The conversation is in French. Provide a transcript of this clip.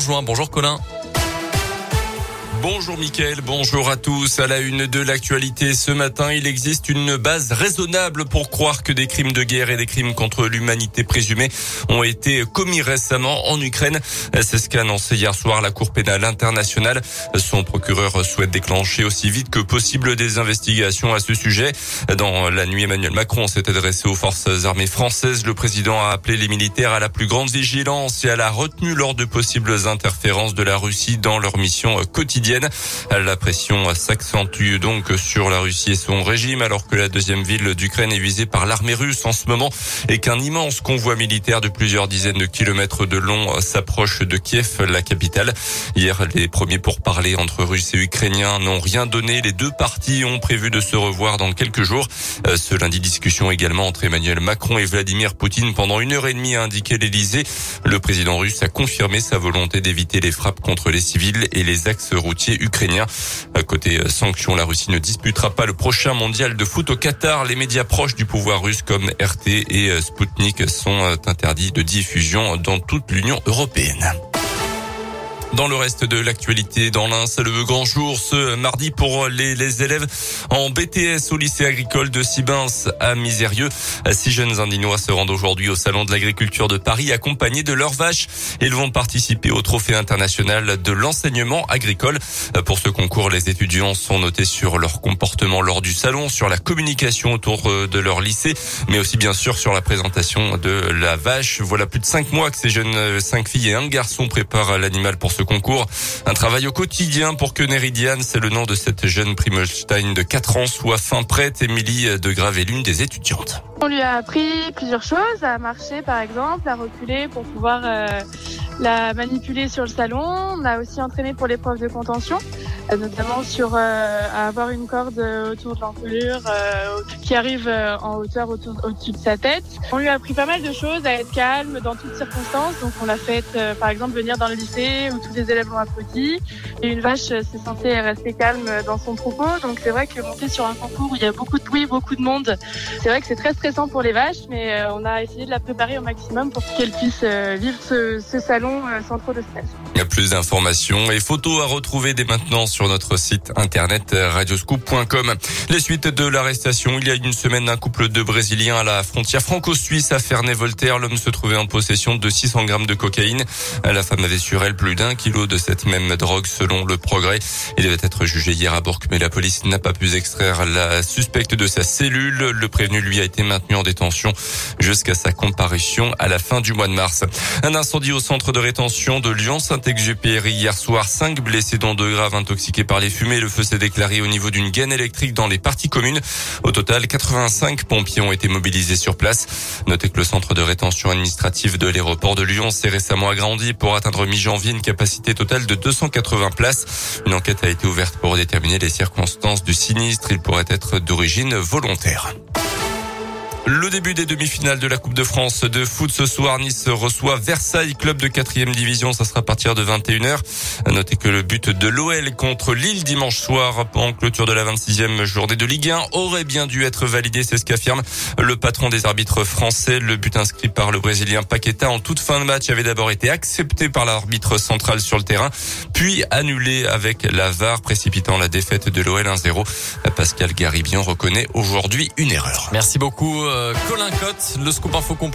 rejoint. Bonjour Colin. Bonjour Mickaël, bonjour à tous. À la une de l'actualité ce matin, il existe une base raisonnable pour croire que des crimes de guerre et des crimes contre l'humanité présumés ont été commis récemment en Ukraine. C'est ce qu'a annoncé hier soir la Cour pénale internationale. Son procureur souhaite déclencher aussi vite que possible des investigations à ce sujet. Dans la nuit, Emmanuel Macron s'est adressé aux forces armées françaises. Le président a appelé les militaires à la plus grande vigilance et à la retenue lors de possibles interférences de la Russie dans leur mission quotidienne. La pression s'accentue donc sur la Russie et son régime alors que la deuxième ville d'Ukraine est visée par l'armée russe en ce moment et qu'un immense convoi militaire de plusieurs dizaines de kilomètres de long s'approche de Kiev, la capitale. Hier, les premiers pourparlers entre Russes et Ukrainiens n'ont rien donné. Les deux parties ont prévu de se revoir dans quelques jours. Euh, ce lundi, discussion également entre Emmanuel Macron et Vladimir Poutine pendant une heure et demie, a indiqué l'Elysée. Le président russe a confirmé sa volonté d'éviter les frappes contre les civils et les axes routiers ukrainien. Côté euh, sanctions, la Russie ne disputera pas le prochain mondial de foot au Qatar. Les médias proches du pouvoir russe comme RT et euh, Sputnik sont euh, interdits de diffusion dans toute l'Union européenne. Dans le reste de l'actualité, dans l'Ain, c'est le grand jour ce mardi pour les, les, élèves en BTS au lycée agricole de Sibins à Misérieux. Six jeunes Indinois se rendent aujourd'hui au Salon de l'agriculture de Paris accompagnés de leurs vaches. Ils vont participer au trophée international de l'enseignement agricole. Pour ce concours, les étudiants sont notés sur leur comportement lors du salon, sur la communication autour de leur lycée, mais aussi bien sûr sur la présentation de la vache. Voilà plus de cinq mois que ces jeunes cinq filles et un garçon préparent l'animal pour ce concours. Un travail au quotidien pour que Neridiane, c'est le nom de cette jeune Primolstein de 4 ans, soit fin prête. Émilie de Grave l'une des étudiantes. On lui a appris plusieurs choses, à marcher par exemple, à reculer pour pouvoir euh, la manipuler sur le salon. On a aussi entraîné pour l'épreuve de contention, notamment sur euh, avoir une corde autour de l'encolure euh, qui arrive euh, en hauteur au-dessus de sa tête. On lui a appris pas mal de choses, à être calme dans toutes circonstances. Donc on l'a fait par exemple venir dans le lycée où tous les élèves l'ont applaudi. Et une vache, c'est censé rester calme dans son troupeau. Donc c'est vrai que monter sur un concours où il y a beaucoup de bruit, beaucoup de monde, c'est vrai que c'est très stressant pour les vaches, mais on a essayé de la préparer au maximum pour qu'elle puisse vivre ce, ce salon sans trop de stress. Il y a plus d'informations et photos à retrouver dès maintenant sur notre site internet radioscoop.com. Les suites de l'arrestation il y a une semaine d'un couple de Brésiliens à la frontière franco-suisse à Ferney-Voltaire. L'homme se trouvait en possession de 600 grammes de cocaïne. La femme avait sur elle plus d'un kilo de cette même drogue selon le progrès. Il devait être jugé hier à Bourg, mais la police n'a pas pu extraire la suspecte de sa cellule. Le prévenu lui a été maintenu en détention jusqu'à sa comparution à la fin du mois de mars. Un incendie au centre de rétention de Lyon-Saint-Exupéry hier soir. Cinq blessés dont deux graves intoxiqués par les fumées. Le feu s'est déclaré au niveau d'une gaine électrique dans les parties communes. Au total, 85 pompiers ont été mobilisés sur place. Notez que le centre de rétention administrative de l'aéroport de Lyon s'est récemment agrandi pour atteindre mi-janvier une capacité totale de 280 places. Une enquête a été ouverte pour déterminer les circonstances du sinistre. Il pourrait être d'origine volontaire. Le début des demi-finales de la Coupe de France de foot ce soir. Nice reçoit Versailles, club de quatrième division. Ça sera à partir de 21h. Notez que le but de l'OL contre Lille dimanche soir en clôture de la 26e journée de Ligue 1 aurait bien dû être validé. C'est ce qu'affirme le patron des arbitres français. Le but inscrit par le Brésilien Paqueta en toute fin de match avait d'abord été accepté par l'arbitre central sur le terrain, puis annulé avec la VAR, précipitant la défaite de l'OL 1-0. Pascal Garibian reconnaît aujourd'hui une erreur. Merci beaucoup. Colin Cotte, le scoop info complet.